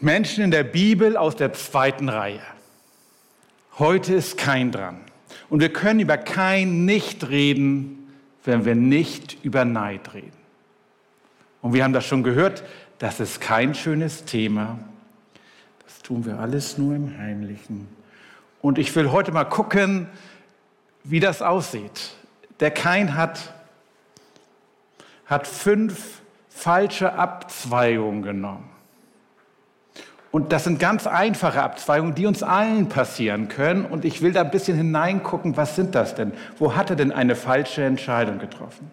Menschen in der Bibel aus der zweiten Reihe. Heute ist kein dran. Und wir können über kein nicht reden, wenn wir nicht über Neid reden. Und wir haben das schon gehört, das ist kein schönes Thema. Das tun wir alles nur im Heimlichen. Und ich will heute mal gucken, wie das aussieht. Der Kain hat, hat fünf falsche Abzweigungen genommen. Und das sind ganz einfache Abzweigungen, die uns allen passieren können. Und ich will da ein bisschen hineingucken, was sind das denn? Wo hat er denn eine falsche Entscheidung getroffen?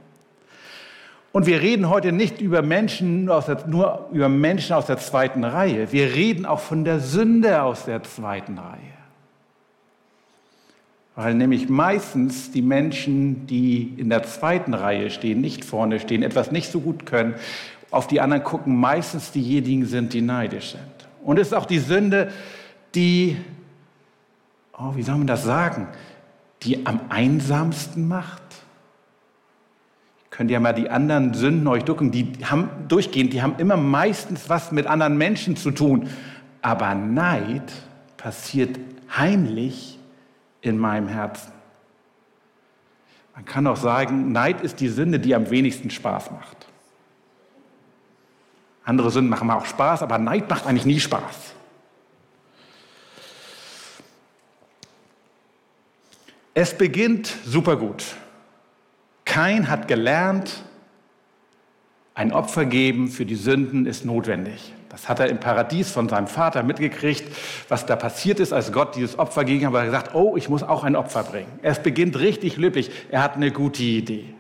Und wir reden heute nicht über Menschen, nur, der, nur über Menschen aus der zweiten Reihe. Wir reden auch von der Sünde aus der zweiten Reihe. Weil nämlich meistens die Menschen, die in der zweiten Reihe stehen, nicht vorne stehen, etwas nicht so gut können, auf die anderen gucken, meistens diejenigen sind, die neidisch sind. Und es ist auch die Sünde, die, oh, wie soll man das sagen, die am einsamsten macht. Könnt ihr mal die anderen Sünden euch ducken, die haben durchgehend, die haben immer meistens was mit anderen Menschen zu tun. Aber Neid passiert heimlich in meinem Herzen. Man kann auch sagen, Neid ist die Sünde, die am wenigsten Spaß macht. Andere Sünden machen auch Spaß, aber Neid macht eigentlich nie Spaß. Es beginnt super gut. Kein hat gelernt, ein Opfer geben für die Sünden ist notwendig. Das hat er im Paradies von seinem Vater mitgekriegt, was da passiert ist, als Gott dieses Opfer ging, aber er gesagt, oh, ich muss auch ein Opfer bringen. Es beginnt richtig löblich. Er hat eine gute Idee.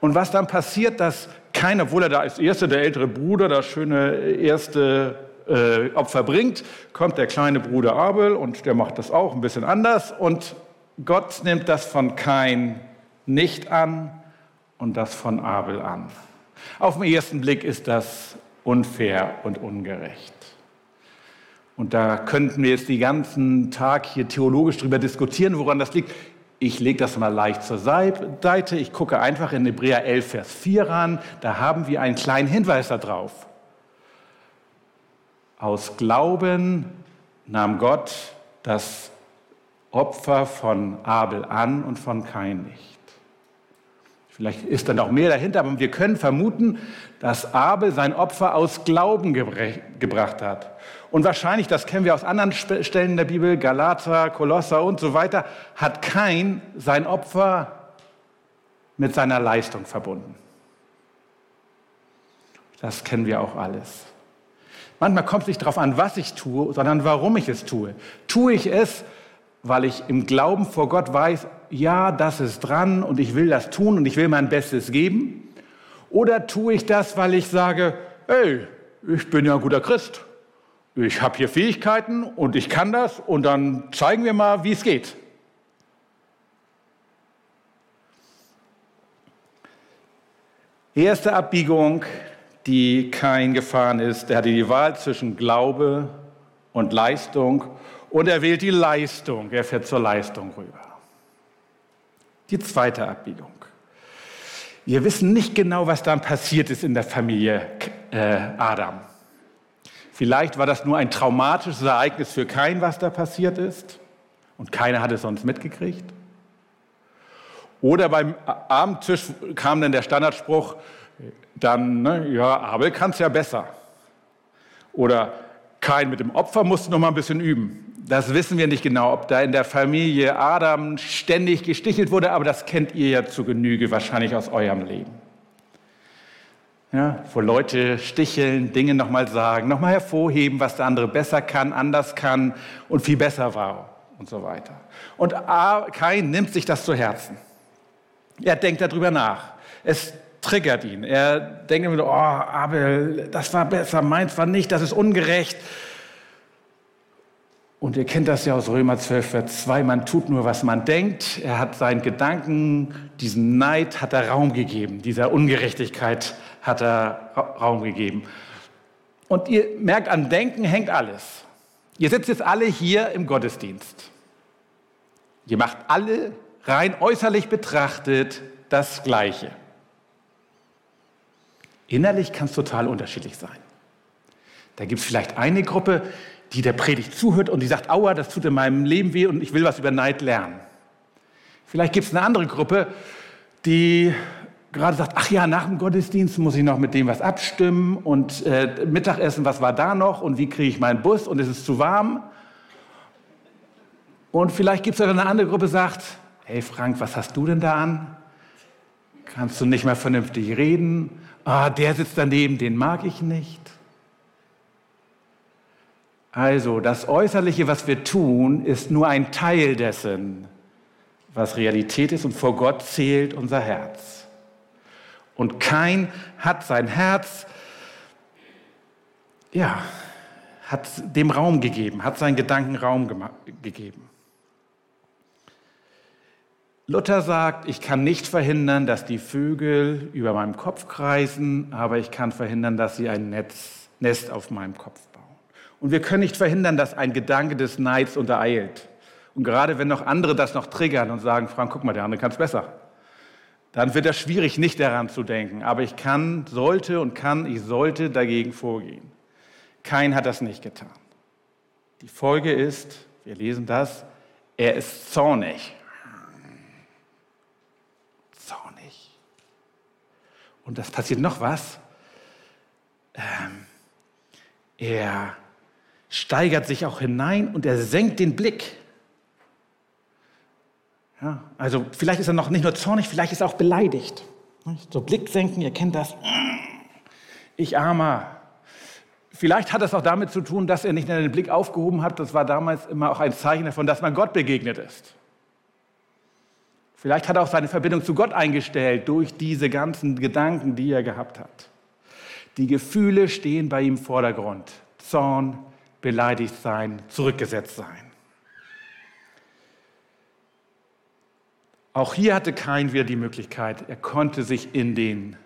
Und was dann passiert, dass keiner, obwohl er da als Erster, der ältere Bruder, das schöne erste äh, Opfer bringt, kommt der kleine Bruder Abel und der macht das auch ein bisschen anders und Gott nimmt das von Kain nicht an und das von Abel an. Auf den ersten Blick ist das unfair und ungerecht. Und da könnten wir jetzt den ganzen Tag hier theologisch darüber diskutieren, woran das liegt. Ich lege das mal leicht zur Seite. Ich gucke einfach in Hebräer 11, Vers 4 ran. Da haben wir einen kleinen Hinweis darauf. Aus Glauben nahm Gott das Opfer von Abel an und von Kain nicht. Vielleicht ist da noch mehr dahinter, aber wir können vermuten, dass Abel sein Opfer aus Glauben gebracht hat. Und wahrscheinlich, das kennen wir aus anderen Stellen der Bibel, Galater, Kolosser und so weiter, hat kein sein Opfer mit seiner Leistung verbunden. Das kennen wir auch alles. Manchmal kommt es nicht darauf an, was ich tue, sondern warum ich es tue. Tue ich es, weil ich im Glauben vor Gott weiß, ja, das ist dran und ich will das tun und ich will mein Bestes geben? Oder tue ich das, weil ich sage, hey, ich bin ja ein guter Christ. Ich habe hier Fähigkeiten und ich kann das und dann zeigen wir mal, wie es geht. Erste Abbiegung, die kein gefahren ist, der hatte die Wahl zwischen Glaube und Leistung und er wählt die Leistung, er fährt zur Leistung rüber. Die zweite Abbiegung. Wir wissen nicht genau, was dann passiert ist in der Familie äh, Adam. Vielleicht war das nur ein traumatisches Ereignis für keinen, was da passiert ist. Und keiner hat es sonst mitgekriegt. Oder beim Abendtisch kam dann der Standardspruch, dann, ne, ja, Abel kann es ja besser. Oder kein mit dem Opfer musste noch mal ein bisschen üben. Das wissen wir nicht genau, ob da in der Familie Adam ständig gestichelt wurde, aber das kennt ihr ja zu Genüge wahrscheinlich aus eurem Leben. Ja, wo Leute sticheln, Dinge nochmal sagen, nochmal hervorheben, was der andere besser kann, anders kann und viel besser war und so weiter. Und Kain nimmt sich das zu Herzen. Er denkt darüber nach. Es triggert ihn. Er denkt immer, oh, Abel, das war besser, meins war nicht, das ist ungerecht. Und ihr kennt das ja aus Römer 12, Vers 2, man tut nur, was man denkt. Er hat seinen Gedanken, diesen Neid hat er Raum gegeben, dieser Ungerechtigkeit hat er Raum gegeben. Und ihr merkt, an Denken hängt alles. Ihr sitzt jetzt alle hier im Gottesdienst. Ihr macht alle rein äußerlich betrachtet das Gleiche. Innerlich kann es total unterschiedlich sein. Da gibt es vielleicht eine Gruppe, die der Predigt zuhört und die sagt, aua, das tut in meinem Leben weh und ich will was über Neid lernen. Vielleicht gibt es eine andere Gruppe, die gerade sagt, ach ja, nach dem Gottesdienst muss ich noch mit dem was abstimmen und äh, Mittagessen, was war da noch und wie kriege ich meinen Bus und es ist zu warm. Und vielleicht gibt es auch eine andere Gruppe, die sagt, hey Frank, was hast du denn da an? Kannst du nicht mehr vernünftig reden? Ah, der sitzt daneben, den mag ich nicht. Also das Äußerliche, was wir tun, ist nur ein Teil dessen, was Realität ist und vor Gott zählt unser Herz. Und kein hat sein Herz, ja, hat dem Raum gegeben, hat seinen Gedanken Raum gegeben. Luther sagt, ich kann nicht verhindern, dass die Vögel über meinem Kopf kreisen, aber ich kann verhindern, dass sie ein Netz, Nest auf meinem Kopf bauen. Und wir können nicht verhindern, dass ein Gedanke des Neids untereilt. Und gerade wenn noch andere das noch triggern und sagen, Frank, guck mal, der andere kann es besser, dann wird es schwierig, nicht daran zu denken. Aber ich kann, sollte und kann, ich sollte dagegen vorgehen. Kein hat das nicht getan. Die Folge ist, wir lesen das, er ist. Zornig. Und das passiert noch was. Ähm, er steigert sich auch hinein und er senkt den Blick. Ja, also vielleicht ist er noch nicht nur zornig, vielleicht ist er auch beleidigt. So Blick senken, ihr kennt das. Ich armer. Vielleicht hat es auch damit zu tun, dass er nicht den Blick aufgehoben hat. Das war damals immer auch ein Zeichen davon, dass man Gott begegnet ist. Vielleicht hat er auch seine Verbindung zu Gott eingestellt durch diese ganzen Gedanken, die er gehabt hat. Die Gefühle stehen bei ihm im Vordergrund. Zorn, beleidigt sein, zurückgesetzt sein. Auch hier hatte kein wieder die Möglichkeit, er konnte sich in den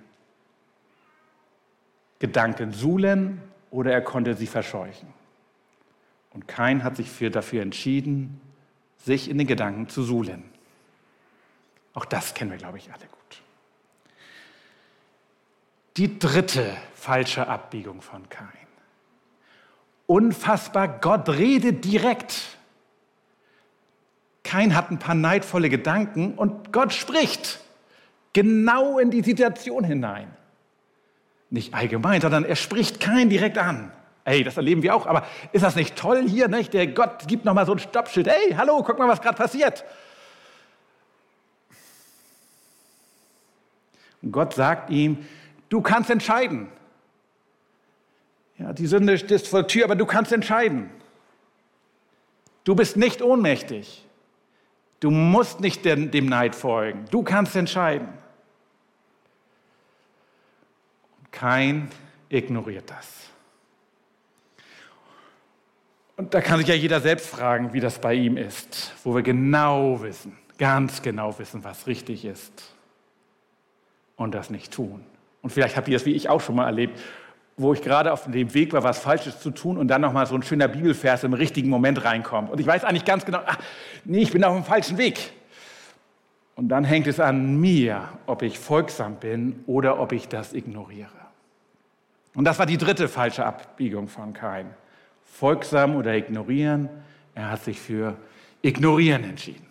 Gedanken suhlen oder er konnte sie verscheuchen. Und kein hat sich für, dafür entschieden, sich in den Gedanken zu suhlen. Auch das kennen wir, glaube ich, alle gut. Die dritte falsche Abbiegung von Kain. Unfassbar, Gott redet direkt. Kein hat ein paar neidvolle Gedanken und Gott spricht genau in die Situation hinein. Nicht allgemein, sondern er spricht kein direkt an. Ey, das erleben wir auch, aber ist das nicht toll hier? Nicht? Der Gott gibt noch mal so ein Stoppschild. Ey, hallo, guck mal, was gerade passiert. Gott sagt ihm, du kannst entscheiden. Ja, die Sünde ist vor der Tür, aber du kannst entscheiden. Du bist nicht ohnmächtig. Du musst nicht dem Neid folgen. Du kannst entscheiden. Kein ignoriert das. Und da kann sich ja jeder selbst fragen, wie das bei ihm ist, wo wir genau wissen, ganz genau wissen, was richtig ist und das nicht tun. Und vielleicht habt ihr das wie ich auch schon mal erlebt, wo ich gerade auf dem Weg war, was Falsches zu tun und dann nochmal so ein schöner Bibelvers im richtigen Moment reinkommt. Und ich weiß eigentlich ganz genau, ach, nee, ich bin auf dem falschen Weg. Und dann hängt es an mir, ob ich folgsam bin oder ob ich das ignoriere. Und das war die dritte falsche Abbiegung von Kain. Folgsam oder ignorieren. Er hat sich für ignorieren entschieden.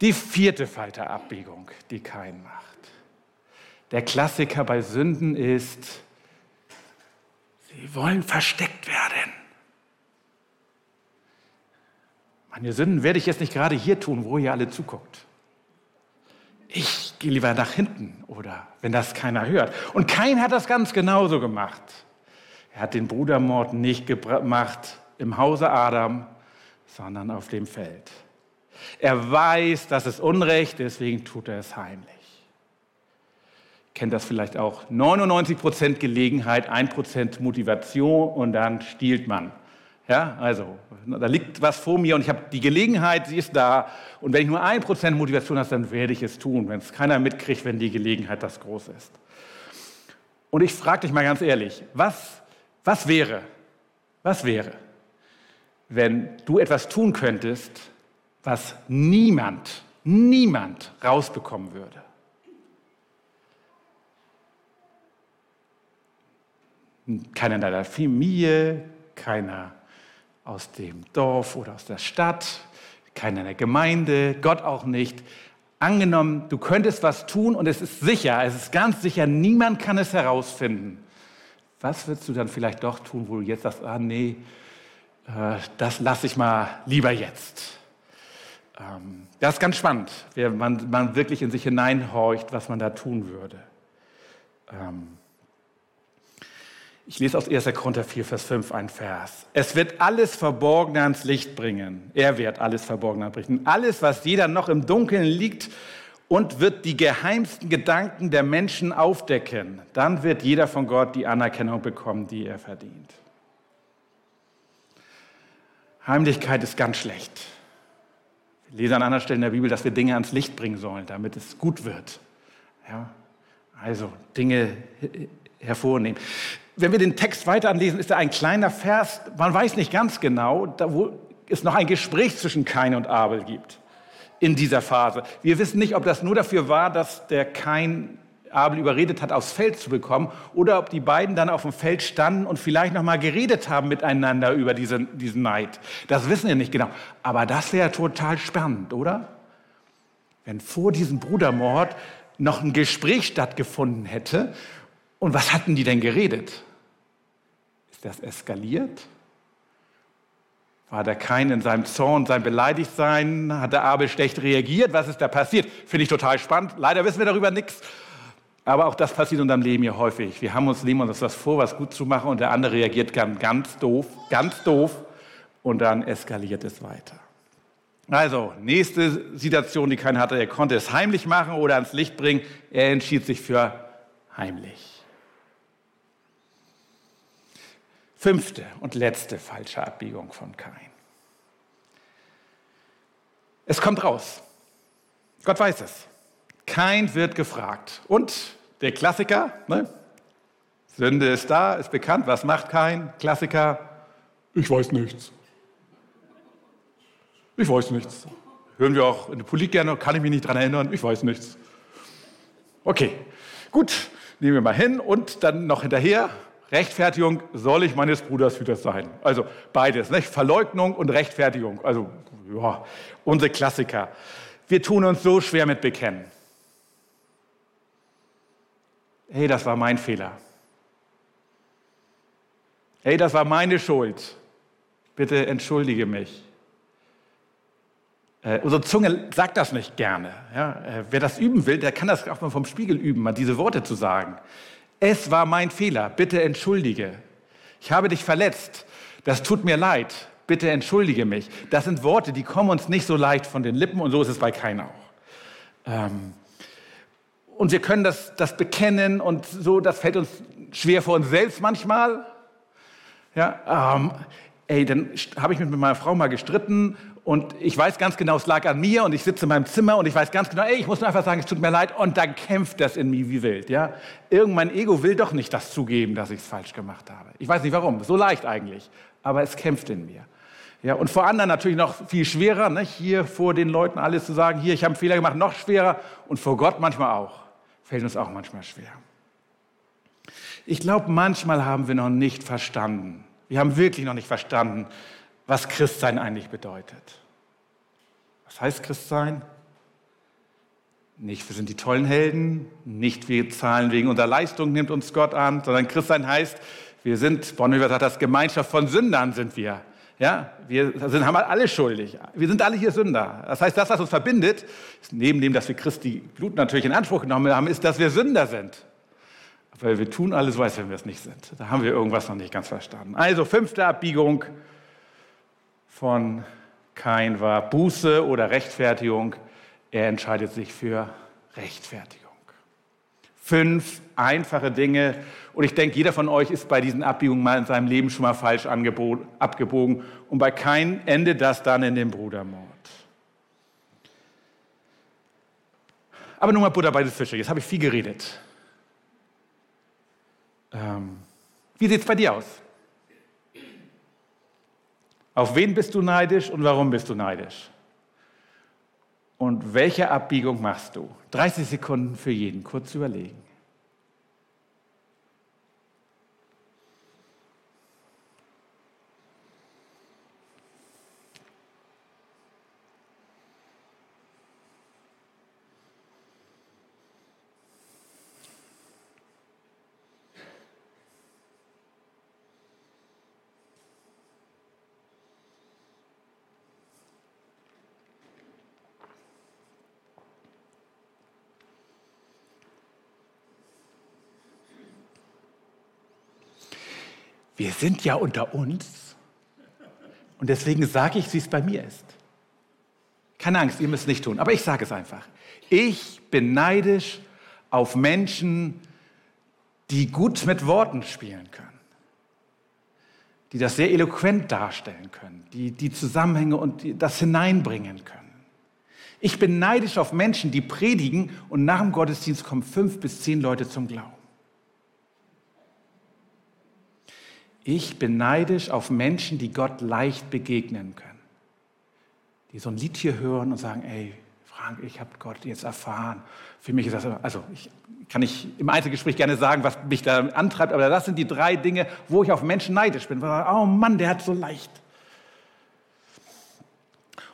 Die vierte falsche Abbiegung, die Kain macht. Der Klassiker bei Sünden ist, sie wollen versteckt werden. Meine Sünden werde ich jetzt nicht gerade hier tun, wo ihr alle zuguckt. Ich gehe lieber nach hinten oder wenn das keiner hört. Und kein hat das ganz genauso gemacht. Er hat den Brudermord nicht gemacht im Hause Adam, sondern auf dem Feld. Er weiß, dass es Unrecht, deswegen tut er es heimlich kennt das vielleicht auch, 99 Gelegenheit, 1 Motivation und dann stiehlt man. Ja, also da liegt was vor mir und ich habe die Gelegenheit, sie ist da. Und wenn ich nur 1% Motivation habe, dann werde ich es tun, wenn es keiner mitkriegt, wenn die Gelegenheit das groß ist. Und ich frage dich mal ganz ehrlich, was, was wäre, was wäre, wenn du etwas tun könntest, was niemand, niemand rausbekommen würde? keiner in deiner Familie, keiner aus dem Dorf oder aus der Stadt, keiner in der Gemeinde, Gott auch nicht. Angenommen, du könntest was tun und es ist sicher, es ist ganz sicher, niemand kann es herausfinden. Was würdest du dann vielleicht doch tun, wo du jetzt sagst, ah nee, äh, das lasse ich mal lieber jetzt? Ähm, das ist ganz spannend, wenn man, man wirklich in sich hineinhorcht, was man da tun würde. Ähm, ich lese aus 1. Korinther 4, Vers 5 ein Vers. Es wird alles Verborgene ans Licht bringen. Er wird alles Verborgene bringen. Alles, was jeder noch im Dunkeln liegt und wird die geheimsten Gedanken der Menschen aufdecken. Dann wird jeder von Gott die Anerkennung bekommen, die er verdient. Heimlichkeit ist ganz schlecht. Wir lesen an anderen Stellen der Bibel, dass wir Dinge ans Licht bringen sollen, damit es gut wird. Ja, also Dinge hervornehmen. Wenn wir den Text weiter anlesen, ist da ein kleiner Vers, man weiß nicht ganz genau, da wo es noch ein Gespräch zwischen Kain und Abel gibt in dieser Phase. Wir wissen nicht, ob das nur dafür war, dass der Kain Abel überredet hat, aufs Feld zu bekommen, oder ob die beiden dann auf dem Feld standen und vielleicht noch mal geredet haben miteinander über diesen, diesen Neid. Das wissen wir nicht genau. Aber das wäre total spannend, oder? Wenn vor diesem Brudermord noch ein Gespräch stattgefunden hätte. Und was hatten die denn geredet? Ist das eskaliert? War der Kain in seinem Zorn, sein Beleidigtsein? Hat der Abel schlecht reagiert? Was ist da passiert? Finde ich total spannend. Leider wissen wir darüber nichts. Aber auch das passiert in unserem Leben ja häufig. Wir haben uns, nehmen uns das vor, was gut zu machen und der andere reagiert ganz, ganz doof, ganz doof und dann eskaliert es weiter. Also, nächste Situation, die keiner hatte, er konnte es heimlich machen oder ans Licht bringen. Er entschied sich für heimlich. Fünfte und letzte falsche Abbiegung von Kain. Es kommt raus. Gott weiß es. Kain wird gefragt. Und der Klassiker, ne? Sünde ist da, ist bekannt. Was macht Kain? Klassiker. Ich weiß nichts. Ich weiß nichts. Hören wir auch in der Politik gerne, kann ich mich nicht daran erinnern. Ich weiß nichts. Okay, gut, nehmen wir mal hin und dann noch hinterher. Rechtfertigung, soll ich meines Bruders Hüter sein? Also beides, nicht? Verleugnung und Rechtfertigung. Also, ja, unsere Klassiker. Wir tun uns so schwer mit Bekennen. Hey, das war mein Fehler. Hey, das war meine Schuld. Bitte entschuldige mich. Äh, unsere Zunge sagt das nicht gerne. Ja? Äh, wer das üben will, der kann das auch mal vom Spiegel üben, mal diese Worte zu sagen. Es war mein Fehler, bitte entschuldige. Ich habe dich verletzt, das tut mir leid, bitte entschuldige mich. Das sind Worte, die kommen uns nicht so leicht von den Lippen und so ist es bei keinem auch. Ähm, und wir können das, das bekennen und so, das fällt uns schwer vor uns selbst manchmal. Ja, ähm, ey, dann habe ich mich mit meiner Frau mal gestritten und ich weiß ganz genau, es lag an mir und ich sitze in meinem Zimmer und ich weiß ganz genau, ey, ich muss nur einfach sagen, es tut mir leid und dann kämpft das in mir wie wild. Ja? Irgend Ego will doch nicht das zugeben, dass ich es falsch gemacht habe. Ich weiß nicht warum, so leicht eigentlich, aber es kämpft in mir. Ja, und vor anderen natürlich noch viel schwerer, nicht? hier vor den Leuten alles zu sagen, hier, ich habe einen Fehler gemacht, noch schwerer und vor Gott manchmal auch. Fällt uns auch manchmal schwer. Ich glaube, manchmal haben wir noch nicht verstanden, wir haben wirklich noch nicht verstanden, was Christsein eigentlich bedeutet. Was heißt Christsein? Nicht, wir sind die tollen Helden, nicht wir zahlen wegen unserer Leistung, nimmt uns Gott an, sondern Christsein heißt, wir sind, Bonhoeffer sagt das, Gemeinschaft von Sündern sind wir. Ja, wir sind, haben alle schuldig. Wir sind alle hier Sünder. Das heißt, das, was uns verbindet, neben dem, dass wir Christi Blut natürlich in Anspruch genommen haben, ist, dass wir Sünder sind. Weil wir tun alles, weiß, wenn wir es nicht sind. Da haben wir irgendwas noch nicht ganz verstanden. Also, fünfte Abbiegung von Kain war Buße oder Rechtfertigung. Er entscheidet sich für Rechtfertigung. Fünf einfache Dinge. Und ich denke, jeder von euch ist bei diesen Abbiegungen mal in seinem Leben schon mal falsch abgebogen. Und bei Kain endet das dann in dem Brudermord. Aber nun mal Butter bei den Fische. Jetzt habe ich viel geredet. Ähm, wie sieht es bei dir aus? Auf wen bist du neidisch und warum bist du neidisch? Und welche Abbiegung machst du? 30 Sekunden für jeden, kurz überlegen. Wir sind ja unter uns. Und deswegen sage ich, wie es bei mir ist. Keine Angst, ihr müsst es nicht tun, aber ich sage es einfach. Ich bin neidisch auf Menschen, die gut mit Worten spielen können, die das sehr eloquent darstellen können, die die Zusammenhänge und das hineinbringen können. Ich bin neidisch auf Menschen, die predigen und nach dem Gottesdienst kommen fünf bis zehn Leute zum Glauben. Ich bin neidisch auf Menschen, die Gott leicht begegnen können. Die so ein Lied hier hören und sagen, ey, Frank, ich habe Gott jetzt erfahren. Für mich ist das, also ich kann ich im Einzelgespräch gerne sagen, was mich da antreibt, aber das sind die drei Dinge, wo ich auf Menschen neidisch bin. Oh Mann, der hat so leicht.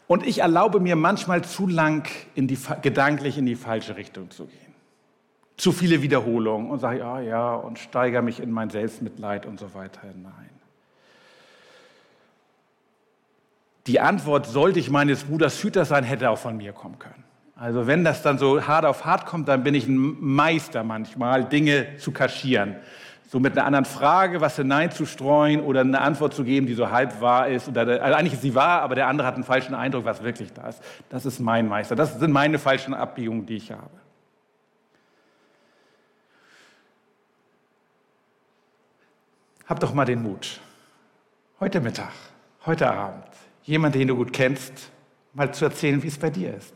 Und ich erlaube mir manchmal zu lang in die, gedanklich in die falsche Richtung zu gehen. Zu viele Wiederholungen und sage, ja, ja, und steigere mich in mein Selbstmitleid und so weiter hinein. Die Antwort, sollte ich meines Bruders Hüter sein, hätte auch von mir kommen können. Also wenn das dann so hart auf hart kommt, dann bin ich ein Meister manchmal, Dinge zu kaschieren so mit einer anderen Frage was hineinzustreuen oder eine Antwort zu geben, die so halb wahr ist. Oder, also eigentlich ist sie wahr, aber der andere hat einen falschen Eindruck, was wirklich da ist. Das ist mein Meister. Das sind meine falschen Abbiegungen, die ich habe. Hab doch mal den Mut. Heute Mittag, heute Abend, jemand, den du gut kennst, mal zu erzählen, wie es bei dir ist.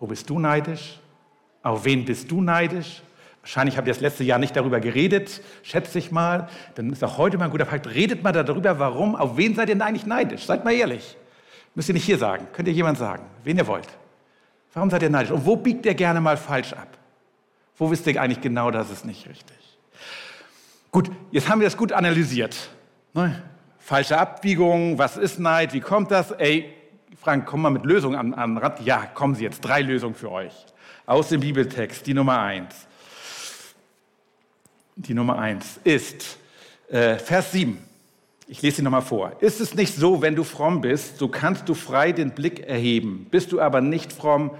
Wo bist du neidisch? Auf wen bist du neidisch? Wahrscheinlich habt ihr das letzte Jahr nicht darüber geredet, schätze ich mal. Dann ist auch heute mal ein guter Fakt. Redet mal darüber, warum, auf wen seid ihr denn eigentlich neidisch? Seid mal ehrlich. Müsst ihr nicht hier sagen. Könnt ihr jemand sagen, wen ihr wollt. Warum seid ihr neidisch? Und wo biegt ihr gerne mal falsch ab? Wo wisst ihr eigentlich genau, das ist nicht richtig? Gut, jetzt haben wir das gut analysiert. Ne? Falsche Abbiegung, was ist Neid, wie kommt das? Ey, Frank, komm mal mit Lösungen an, an Rad. Ja, kommen Sie jetzt, drei Lösungen für euch. Aus dem Bibeltext, die Nummer eins die Nummer eins, ist äh, Vers 7. Ich lese sie nochmal vor. Ist es nicht so, wenn du fromm bist, so kannst du frei den Blick erheben. Bist du aber nicht fromm,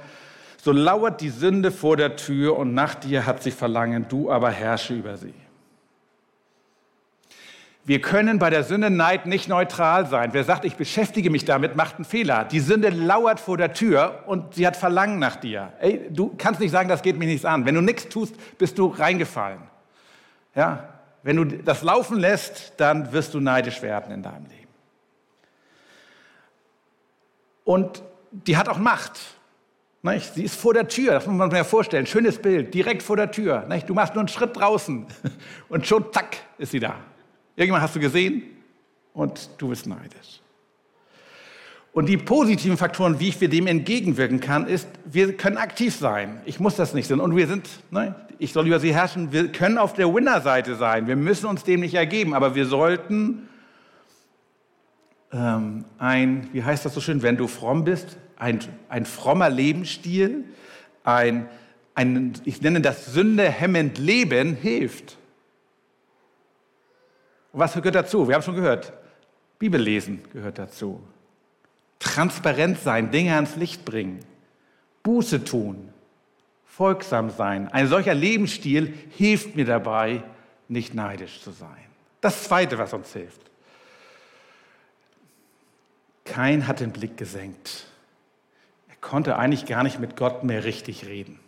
so lauert die Sünde vor der Tür und nach dir hat sie Verlangen, du aber herrsche über sie. Wir können bei der Sünde Neid nicht neutral sein. Wer sagt, ich beschäftige mich damit, macht einen Fehler. Die Sünde lauert vor der Tür und sie hat Verlangen nach dir. Ey, du kannst nicht sagen, das geht mich nichts an. Wenn du nichts tust, bist du reingefallen. Ja, wenn du das laufen lässt, dann wirst du neidisch werden in deinem Leben. Und die hat auch Macht. Nicht? Sie ist vor der Tür, das muss man sich vorstellen. Schönes Bild, direkt vor der Tür. Nicht? Du machst nur einen Schritt draußen und schon zack ist sie da. Irgendwann hast du gesehen und du bist neidisch. Und die positiven Faktoren, wie ich wir dem entgegenwirken kann, ist, wir können aktiv sein. Ich muss das nicht sein. Und wir sind, ne, ich soll über sie herrschen, wir können auf der Winner-Seite sein. Wir müssen uns dem nicht ergeben, aber wir sollten ähm, ein, wie heißt das so schön, wenn du fromm bist, ein, ein frommer Lebensstil, ein, ein, ich nenne das sündehemmend Leben, hilft. Was gehört dazu? Wir haben schon gehört, Bibellesen gehört dazu transparent sein, Dinge ans Licht bringen, Buße tun, folgsam sein. Ein solcher Lebensstil hilft mir dabei, nicht neidisch zu sein. Das Zweite, was uns hilft. Kein hat den Blick gesenkt. Er konnte eigentlich gar nicht mit Gott mehr richtig reden.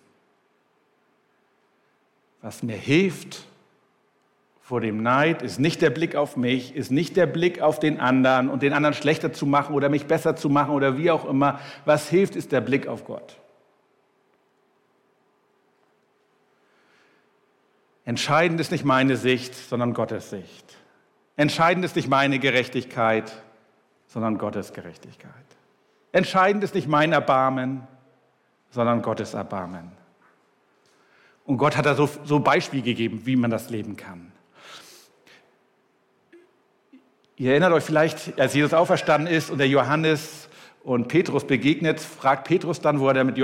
Was mir hilft, vor dem Neid ist nicht der Blick auf mich, ist nicht der Blick auf den anderen und den anderen schlechter zu machen oder mich besser zu machen oder wie auch immer. Was hilft, ist der Blick auf Gott. Entscheidend ist nicht meine Sicht, sondern Gottes Sicht. Entscheidend ist nicht meine Gerechtigkeit, sondern Gottes Gerechtigkeit. Entscheidend ist nicht mein Erbarmen, sondern Gottes Erbarmen. Und Gott hat da so, so Beispiel gegeben, wie man das leben kann. Ihr erinnert euch vielleicht, als Jesus auferstanden ist und der Johannes und Petrus begegnet, fragt Petrus dann, wo er mit,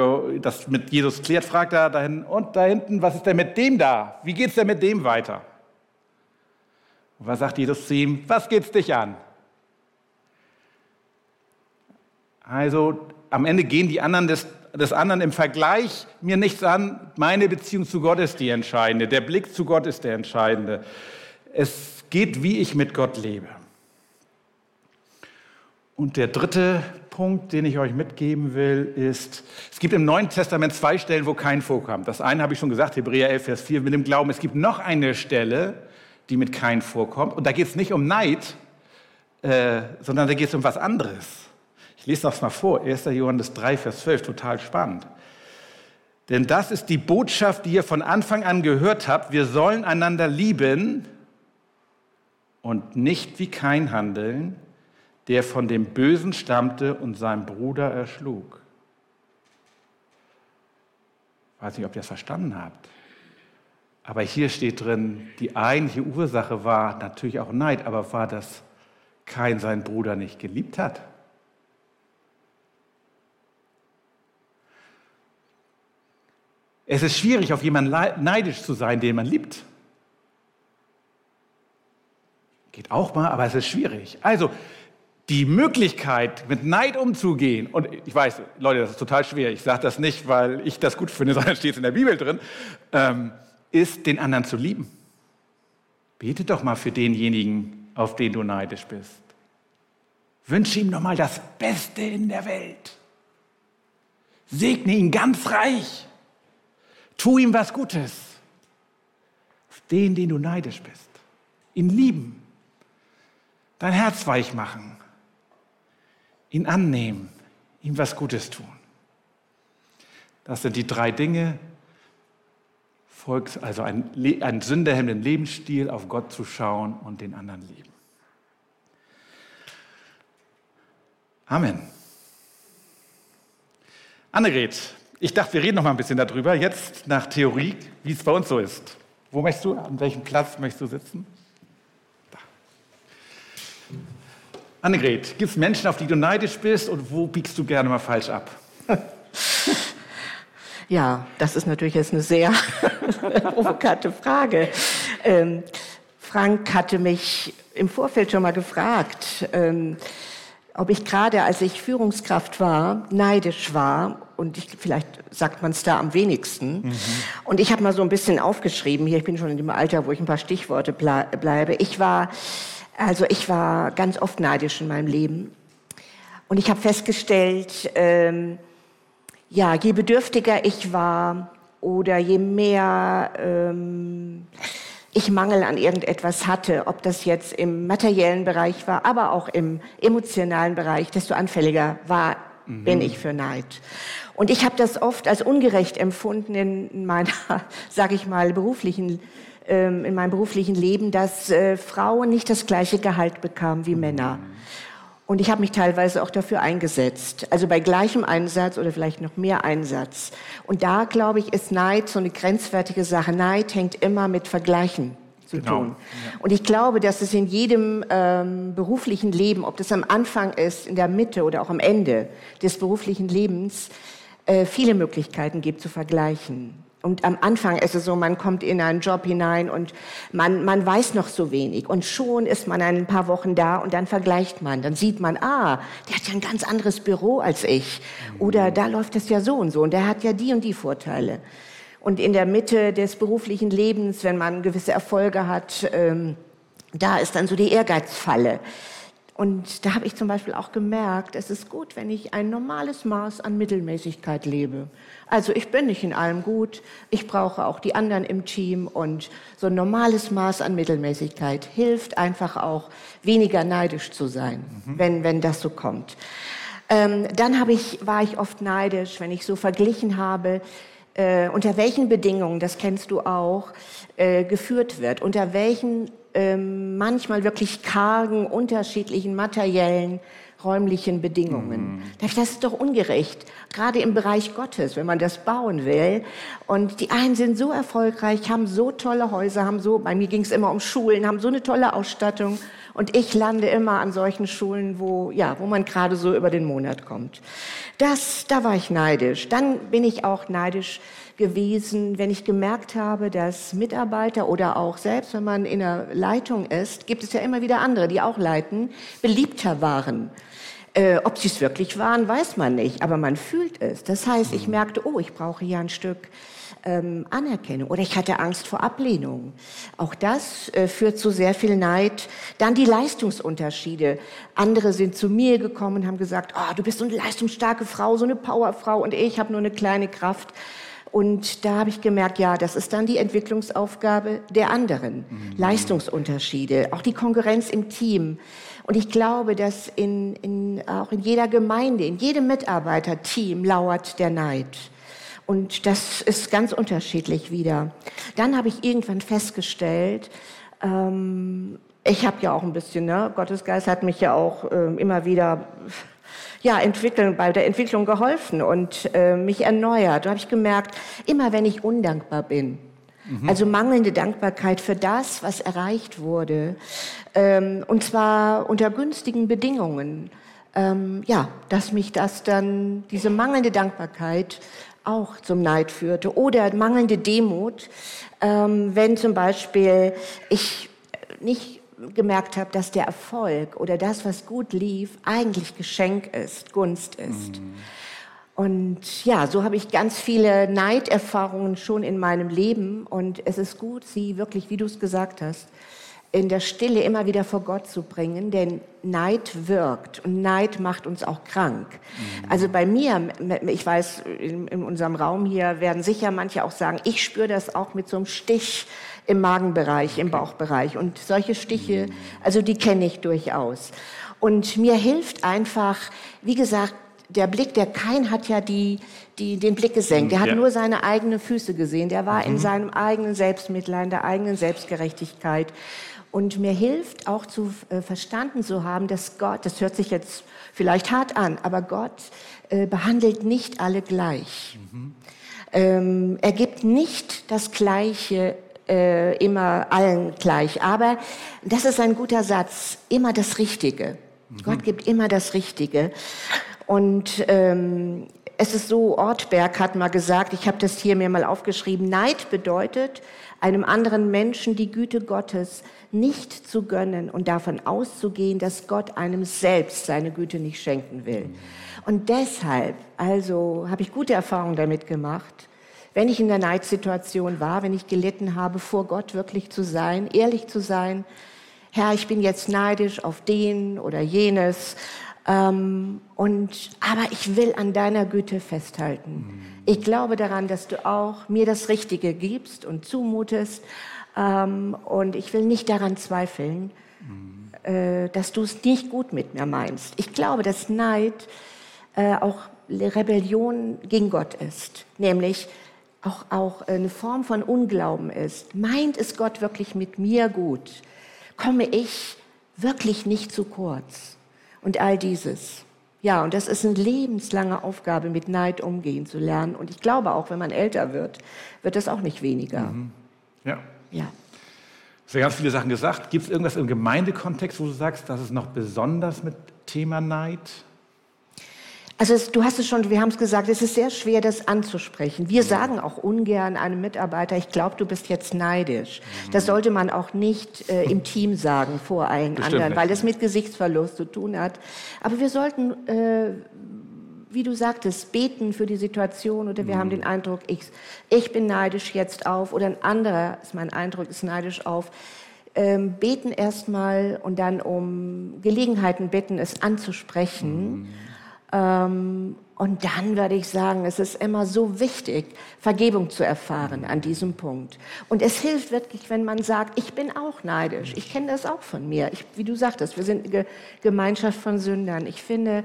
das mit Jesus klärt, fragt er dahin, und da hinten, was ist denn mit dem da? Wie geht es denn mit dem weiter? Und was sagt Jesus zu ihm? Was geht's dich an? Also am Ende gehen die anderen des, des anderen im Vergleich mir nichts an. Meine Beziehung zu Gott ist die entscheidende. Der Blick zu Gott ist der entscheidende. es geht, wie ich mit Gott lebe. Und der dritte Punkt, den ich euch mitgeben will, ist, es gibt im Neuen Testament zwei Stellen, wo kein vorkommt. Das eine habe ich schon gesagt, Hebräer 11, Vers 4, mit dem Glauben. Es gibt noch eine Stelle, die mit kein vorkommt. Und da geht es nicht um Neid, äh, sondern da geht es um was anderes. Ich lese das mal vor, 1. Johannes 3, Vers 12, total spannend. Denn das ist die Botschaft, die ihr von Anfang an gehört habt. Wir sollen einander lieben und nicht wie kein handeln, der von dem Bösen stammte und seinen Bruder erschlug. Ich weiß nicht, ob ihr das verstanden habt. Aber hier steht drin, die eigentliche Ursache war natürlich auch Neid, aber war, dass kein seinen Bruder nicht geliebt hat. Es ist schwierig, auf jemanden neidisch zu sein, den man liebt. Geht auch mal, aber es ist schwierig. Also, die Möglichkeit, mit Neid umzugehen, und ich weiß, Leute, das ist total schwer, ich sage das nicht, weil ich das gut finde, sondern steht es in der Bibel drin, ähm, ist, den anderen zu lieben. Bete doch mal für denjenigen, auf den du neidisch bist. Wünsche ihm doch mal das Beste in der Welt. Segne ihn ganz reich. Tu ihm was Gutes. Auf den, den du neidisch bist. Ihn lieben. Dein Herz weich machen ihn annehmen, ihm was Gutes tun. Das sind die drei Dinge, Volks, also ein, ein sünderhemmenden Lebensstil, auf Gott zu schauen und den anderen lieben. Amen. Annegret, ich dachte, wir reden noch mal ein bisschen darüber, jetzt nach Theorie, wie es bei uns so ist. Wo möchtest du, an welchem Platz möchtest du sitzen? Annegret, gibt es Menschen, auf die du neidisch bist und wo biegst du gerne mal falsch ab? Ja, das ist natürlich jetzt eine sehr provokante Frage. Ähm, Frank hatte mich im Vorfeld schon mal gefragt, ähm, ob ich gerade, als ich Führungskraft war, neidisch war. Und ich, vielleicht sagt man es da am wenigsten. Mhm. Und ich habe mal so ein bisschen aufgeschrieben, hier, ich bin schon in dem Alter, wo ich ein paar Stichworte bleibe. Ich war also ich war ganz oft neidisch in meinem Leben. Und ich habe festgestellt, ähm, ja, je bedürftiger ich war oder je mehr ähm, ich Mangel an irgendetwas hatte, ob das jetzt im materiellen Bereich war, aber auch im emotionalen Bereich, desto anfälliger war, mhm. bin ich für Neid. Und ich habe das oft als ungerecht empfunden in meiner, sage ich mal, beruflichen ähm, in meinem beruflichen Leben, dass äh, Frauen nicht das gleiche Gehalt bekamen wie Männer. Und ich habe mich teilweise auch dafür eingesetzt. Also bei gleichem Einsatz oder vielleicht noch mehr Einsatz. Und da, glaube ich, ist Neid so eine grenzwertige Sache. Neid hängt immer mit Vergleichen zu genau. tun. Ja. Und ich glaube, dass es in jedem ähm, beruflichen Leben, ob das am Anfang ist, in der Mitte oder auch am Ende des beruflichen Lebens, äh, viele Möglichkeiten gibt zu vergleichen. Und am Anfang ist es so, man kommt in einen Job hinein und man, man weiß noch so wenig. Und schon ist man ein paar Wochen da und dann vergleicht man. Dann sieht man, ah, der hat ja ein ganz anderes Büro als ich. Oder da läuft es ja so und so und der hat ja die und die Vorteile. Und in der Mitte des beruflichen Lebens, wenn man gewisse Erfolge hat, ähm, da ist dann so die Ehrgeizfalle. Und da habe ich zum Beispiel auch gemerkt, es ist gut, wenn ich ein normales Maß an Mittelmäßigkeit lebe. Also ich bin nicht in allem gut, ich brauche auch die anderen im Team und so ein normales Maß an Mittelmäßigkeit hilft einfach auch, weniger neidisch zu sein, mhm. wenn, wenn das so kommt. Ähm, dann ich, war ich oft neidisch, wenn ich so verglichen habe, äh, unter welchen Bedingungen, das kennst du auch, äh, geführt wird, unter welchen ähm, manchmal wirklich kargen, unterschiedlichen materiellen, räumlichen Bedingungen. Mhm. Das ist doch ungerecht, gerade im Bereich Gottes, wenn man das bauen will. Und die einen sind so erfolgreich, haben so tolle Häuser, haben so, bei mir ging es immer um Schulen, haben so eine tolle Ausstattung. Und ich lande immer an solchen Schulen, wo, ja, wo man gerade so über den Monat kommt. Das, da war ich neidisch. Dann bin ich auch neidisch gewesen, wenn ich gemerkt habe, dass Mitarbeiter oder auch selbst, wenn man in der Leitung ist, gibt es ja immer wieder andere, die auch leiten, beliebter waren Äh, ob sie es wirklich waren, weiß man nicht, aber man fühlt es. Das heißt, ich merkte, oh, ich brauche hier ein Stück ähm, Anerkennung oder ich hatte Angst vor Ablehnung. Auch das äh, führt zu sehr viel Neid. Dann die Leistungsunterschiede. Andere sind zu mir gekommen und haben gesagt, oh, du bist so eine leistungsstarke Frau, so eine Powerfrau und ich habe nur eine kleine Kraft. Und da habe ich gemerkt, ja, das ist dann die Entwicklungsaufgabe der anderen. Mhm. Leistungsunterschiede, auch die Konkurrenz im Team. Und ich glaube, dass in, in, auch in jeder Gemeinde, in jedem Mitarbeiterteam lauert der Neid. Und das ist ganz unterschiedlich wieder. Dann habe ich irgendwann festgestellt, ähm, ich habe ja auch ein bisschen, ne, Gottesgeist hat mich ja auch äh, immer wieder ja, entwickeln, bei der Entwicklung geholfen und äh, mich erneuert. Da habe ich gemerkt, immer wenn ich undankbar bin, mhm. also mangelnde Dankbarkeit für das, was erreicht wurde, ähm, und zwar unter günstigen Bedingungen, ähm, ja, dass mich das dann, diese mangelnde Dankbarkeit auch zum Neid führte oder mangelnde Demut, ähm, wenn zum Beispiel ich nicht gemerkt habe, dass der Erfolg oder das, was gut lief, eigentlich Geschenk ist, Gunst ist. Mhm. Und ja, so habe ich ganz viele Neiderfahrungen schon in meinem Leben und es ist gut, sie wirklich, wie du es gesagt hast, in der Stille immer wieder vor Gott zu bringen, denn Neid wirkt und Neid macht uns auch krank. Mhm. Also bei mir, ich weiß, in, in, unserem Raum hier werden sicher manche auch sagen, ich spüre das auch mit so einem Stich im Magenbereich, im Bauchbereich und solche Stiche, mhm. also die kenne ich durchaus. Und mir hilft einfach, wie gesagt, der Blick, der Kain hat ja die, die, den Blick gesenkt. Der hat ja. nur seine eigenen Füße gesehen. Der war mhm. in seinem eigenen Selbstmitleid, der eigenen Selbstgerechtigkeit. Und mir hilft auch zu äh, verstanden zu haben, dass Gott, das hört sich jetzt vielleicht hart an, aber Gott äh, behandelt nicht alle gleich. Mhm. Ähm, er gibt nicht das Gleiche äh, immer allen gleich. Aber das ist ein guter Satz, immer das Richtige. Mhm. Gott gibt immer das Richtige. Und ähm, es ist so, Ortberg hat mal gesagt, ich habe das hier mir mal aufgeschrieben, Neid bedeutet, einem anderen Menschen die Güte Gottes nicht zu gönnen und davon auszugehen, dass Gott einem selbst seine Güte nicht schenken will. Und deshalb, also habe ich gute Erfahrungen damit gemacht, wenn ich in der Neidsituation war, wenn ich gelitten habe, vor Gott wirklich zu sein, ehrlich zu sein, Herr, ich bin jetzt neidisch auf den oder jenes, ähm, und, aber ich will an deiner Güte festhalten. Ich glaube daran, dass du auch mir das Richtige gibst und zumutest ähm, und ich will nicht daran zweifeln, mhm. äh, dass du es nicht gut mit mir meinst. Ich glaube, dass Neid äh, auch Rebellion gegen Gott ist, nämlich auch, auch eine Form von Unglauben ist. Meint es Gott wirklich mit mir gut? Komme ich wirklich nicht zu kurz? Und all dieses. Ja, und das ist eine lebenslange Aufgabe, mit Neid umgehen zu lernen. Und ich glaube auch, wenn man älter wird, wird das auch nicht weniger. Mhm. Ja. Ja. Du hast ja ganz viele Sachen gesagt. Gibt es irgendwas im Gemeindekontext, wo du sagst, das ist noch besonders mit Thema Neid? Also es, du hast es schon, wir haben es gesagt, es ist sehr schwer, das anzusprechen. Wir sagen auch ungern einem Mitarbeiter, ich glaube, du bist jetzt neidisch. Das sollte man auch nicht äh, im Team sagen vor allen Bestimmt anderen, weil es mit Gesichtsverlust zu tun hat. Aber wir sollten äh, wie du sagtest, beten für die Situation oder wir mhm. haben den Eindruck, ich, ich bin neidisch jetzt auf oder ein anderer, ist mein Eindruck, ist neidisch auf. Ähm, beten erstmal und dann um Gelegenheiten bitten, es anzusprechen. Mhm. Ähm, und dann würde ich sagen, es ist immer so wichtig, Vergebung zu erfahren an diesem Punkt. Und es hilft wirklich, wenn man sagt, ich bin auch neidisch. Ich kenne das auch von mir. Ich, wie du sagtest, wir sind eine Gemeinschaft von Sündern. Ich finde,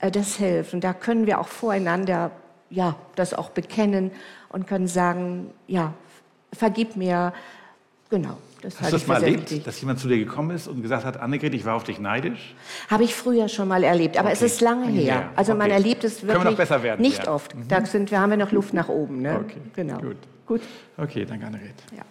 äh, das hilft. Und da können wir auch voreinander ja, das auch bekennen und können sagen, ja, vergib mir. Genau. Das Hast du das mal erlebt, wichtig. dass jemand zu dir gekommen ist und gesagt hat, Annegret, ich war auf dich neidisch? Habe ich früher schon mal erlebt, aber okay. es ist lange her. Ja. Also okay. man erlebt es wirklich werden, nicht ja. oft. Mhm. Da sind, wir haben wir noch Luft nach oben. Ne? Okay, genau. Gut. Gut. Okay, danke Annegret. Ja.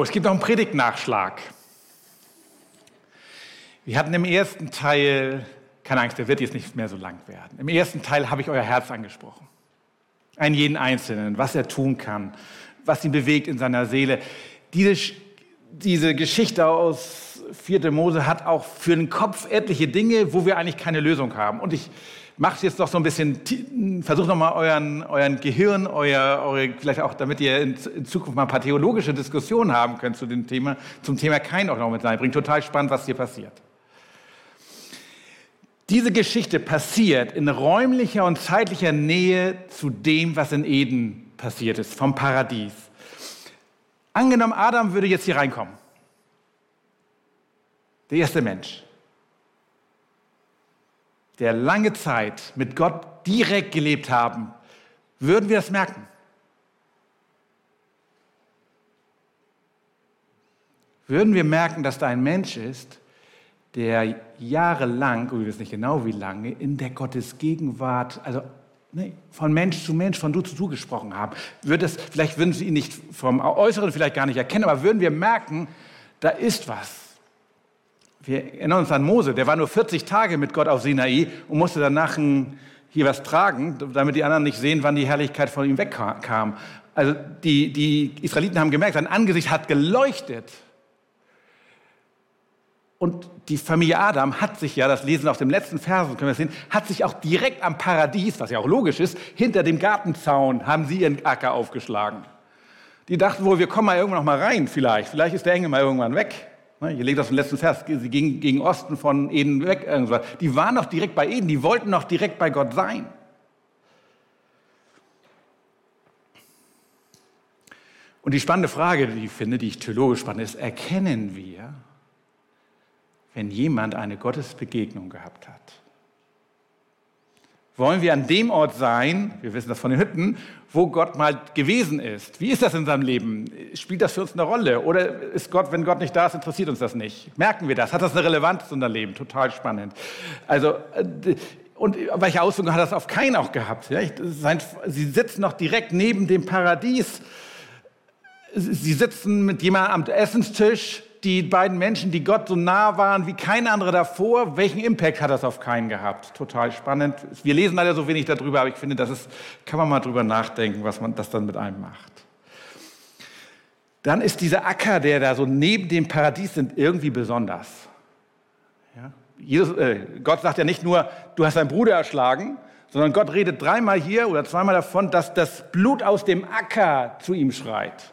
Es gibt noch einen Predigtnachschlag. Wir hatten im ersten Teil, keine Angst, der wird jetzt nicht mehr so lang werden. Im ersten Teil habe ich euer Herz angesprochen. Einen jeden Einzelnen, was er tun kann, was ihn bewegt in seiner Seele. Diese, diese Geschichte aus 4. Mose hat auch für den Kopf etliche Dinge, wo wir eigentlich keine Lösung haben. Und ich macht jetzt noch so ein bisschen, versucht noch mal euren, euren Gehirn, euer, eure, vielleicht auch, damit ihr in, in, Zukunft mal ein paar theologische Diskussionen haben könnt zu dem Thema, zum Thema Kein auch noch mit reinbringen. Total spannend, was hier passiert. Diese Geschichte passiert in räumlicher und zeitlicher Nähe zu dem, was in Eden passiert ist, vom Paradies. Angenommen, Adam würde jetzt hier reinkommen. Der erste Mensch der lange Zeit mit Gott direkt gelebt haben, würden wir das merken. Würden wir merken, dass da ein Mensch ist, der jahrelang, und wir wissen nicht genau wie lange, in der Gottes Gegenwart, also nee, von Mensch zu Mensch, von du zu du gesprochen haben. Würde es, vielleicht würden Sie ihn nicht vom Äußeren vielleicht gar nicht erkennen, aber würden wir merken, da ist was. Wir erinnern uns an Mose, der war nur 40 Tage mit Gott auf Sinai und musste danach ein, hier was tragen, damit die anderen nicht sehen, wann die Herrlichkeit von ihm wegkam. Also die, die Israeliten haben gemerkt, sein Angesicht hat geleuchtet. Und die Familie Adam hat sich ja, das lesen auf dem letzten Vers, können wir sehen, hat sich auch direkt am Paradies, was ja auch logisch ist, hinter dem Gartenzaun haben sie ihren Acker aufgeschlagen. Die dachten wohl, wir kommen mal irgendwann noch mal rein, vielleicht. Vielleicht ist der Engel mal irgendwann weg. Ne, ihr legt das im letzten Vers, sie gingen gegen Osten von Eden weg. Irgendwas. Die waren noch direkt bei Eden, die wollten noch direkt bei Gott sein. Und die spannende Frage, die ich finde, die ich theologisch spannend ist, erkennen wir, wenn jemand eine Gottesbegegnung gehabt hat? Wollen wir an dem Ort sein, wir wissen das von den Hütten, wo Gott mal gewesen ist. Wie ist das in seinem Leben? Spielt das für uns eine Rolle? Oder ist Gott, wenn Gott nicht da ist, interessiert uns das nicht? Merken wir das? Hat das eine Relevanz in unser Leben? Total spannend. Also, äh, und welche Auswirkungen hat das auf keinen auch gehabt? Sie sitzen noch direkt neben dem Paradies. Sie sitzen mit jemandem am Essenstisch die beiden Menschen, die Gott so nah waren wie kein anderer davor, welchen Impact hat das auf keinen gehabt? Total spannend. Wir lesen leider so wenig darüber, aber ich finde, das ist, kann man mal drüber nachdenken, was man das dann mit einem macht. Dann ist dieser Acker, der da so neben dem Paradies sind, irgendwie besonders. Ja? Jesus, äh, Gott sagt ja nicht nur, du hast deinen Bruder erschlagen, sondern Gott redet dreimal hier oder zweimal davon, dass das Blut aus dem Acker zu ihm schreit.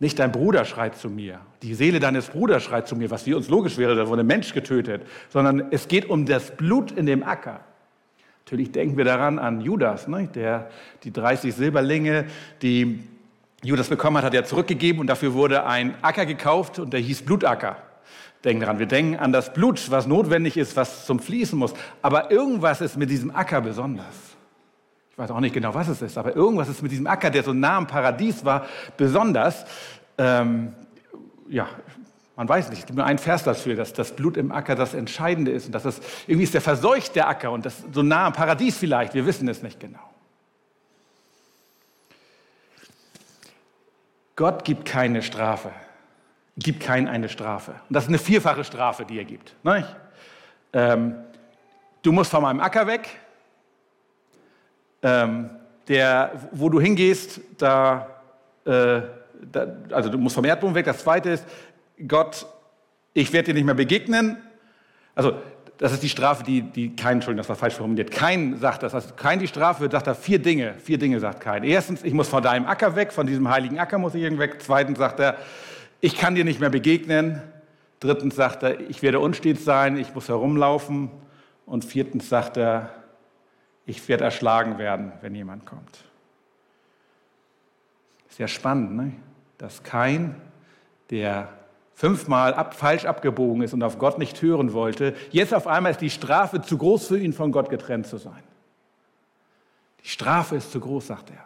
Nicht dein Bruder schreit zu mir, die Seele deines Bruders schreit zu mir, was für uns logisch wäre, da wurde ein Mensch getötet, sondern es geht um das Blut in dem Acker. Natürlich denken wir daran an Judas, ne? der die 30 Silberlinge, die Judas bekommen hat, hat er zurückgegeben und dafür wurde ein Acker gekauft und der hieß Blutacker. Denken daran, wir denken an das Blut, was notwendig ist, was zum Fließen muss. Aber irgendwas ist mit diesem Acker besonders weiß auch nicht genau, was es ist, aber irgendwas ist mit diesem Acker, der so nah am Paradies war, besonders. Ähm, ja, man weiß nicht, es gibt nur einen Vers dafür, dass das Blut im Acker das Entscheidende ist und dass es irgendwie ist der verseucht der Acker und das so nah am Paradies vielleicht, wir wissen es nicht genau. Gott gibt keine Strafe, gibt keinen eine Strafe. Und das ist eine vierfache Strafe, die er gibt. Ähm, du musst von meinem Acker weg, ähm, der, wo du hingehst, da, äh, da, also du musst vom Erdboden weg. Das zweite ist, Gott, ich werde dir nicht mehr begegnen. Also das ist die Strafe, die, die kein, Entschuldigung, das war falsch formuliert, kein sagt das. Also kein die Strafe sagt er vier Dinge. Vier Dinge sagt kein. Erstens, ich muss von deinem Acker weg, von diesem heiligen Acker muss ich weg. Zweitens sagt er, ich kann dir nicht mehr begegnen. Drittens sagt er, ich werde unstet sein, ich muss herumlaufen. Und viertens sagt er, ich werde erschlagen werden, wenn jemand kommt. Sehr spannend, ne? dass kein, der fünfmal ab, falsch abgebogen ist und auf Gott nicht hören wollte, jetzt auf einmal ist die Strafe zu groß für ihn, von Gott getrennt zu sein. Die Strafe ist zu groß, sagt er.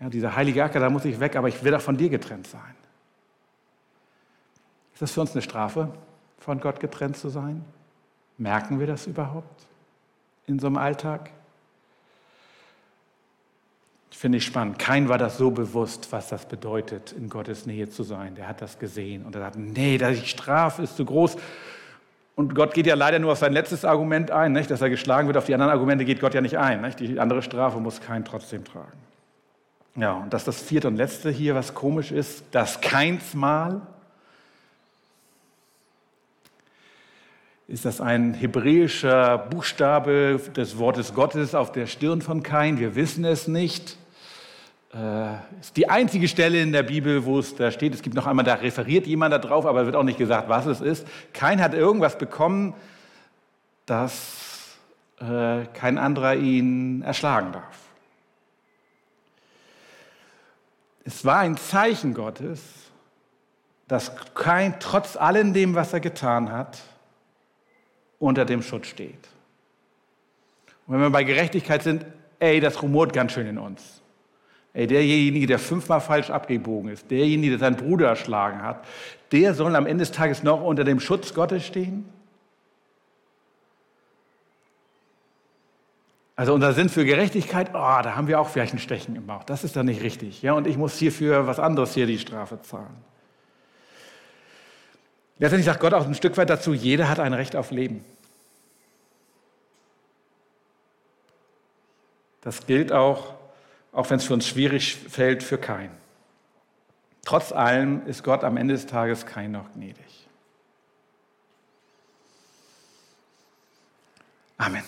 Ja, dieser heilige Acker, da muss ich weg, aber ich will auch von dir getrennt sein. Ist das für uns eine Strafe, von Gott getrennt zu sein? Merken wir das überhaupt? In so einem Alltag? Finde ich spannend. Kein war das so bewusst, was das bedeutet, in Gottes Nähe zu sein. Der hat das gesehen und er sagt, nee, die Strafe ist zu groß. Und Gott geht ja leider nur auf sein letztes Argument ein, nicht? dass er geschlagen wird. Auf die anderen Argumente geht Gott ja nicht ein. Nicht? Die andere Strafe muss kein trotzdem tragen. Ja, und das ist das vierte und letzte hier, was komisch ist, das Keinsmal. Ist das ein hebräischer Buchstabe des Wortes Gottes auf der Stirn von Kain? Wir wissen es nicht. Äh, ist die einzige Stelle in der Bibel, wo es da steht. Es gibt noch einmal, da referiert jemand darauf, aber wird auch nicht gesagt, was es ist. Kain hat irgendwas bekommen, dass äh, kein anderer ihn erschlagen darf. Es war ein Zeichen Gottes, dass kein, trotz allem dem, was er getan hat, unter dem Schutz steht. Und wenn wir bei Gerechtigkeit sind, ey, das rumort ganz schön in uns. Ey, derjenige, der fünfmal falsch abgebogen ist, derjenige, der seinen Bruder erschlagen hat, der soll am Ende des Tages noch unter dem Schutz Gottes stehen? Also unser Sinn für Gerechtigkeit, oh, da haben wir auch vielleicht ein Stechen im Bauch. Das ist dann nicht richtig. Ja, und ich muss hierfür was anderes hier die Strafe zahlen. Letztendlich sagt Gott auch ein Stück weit dazu, jeder hat ein Recht auf Leben. Das gilt auch, auch wenn es für uns schwierig fällt, für keinen. Trotz allem ist Gott am Ende des Tages kein noch gnädig. Amen.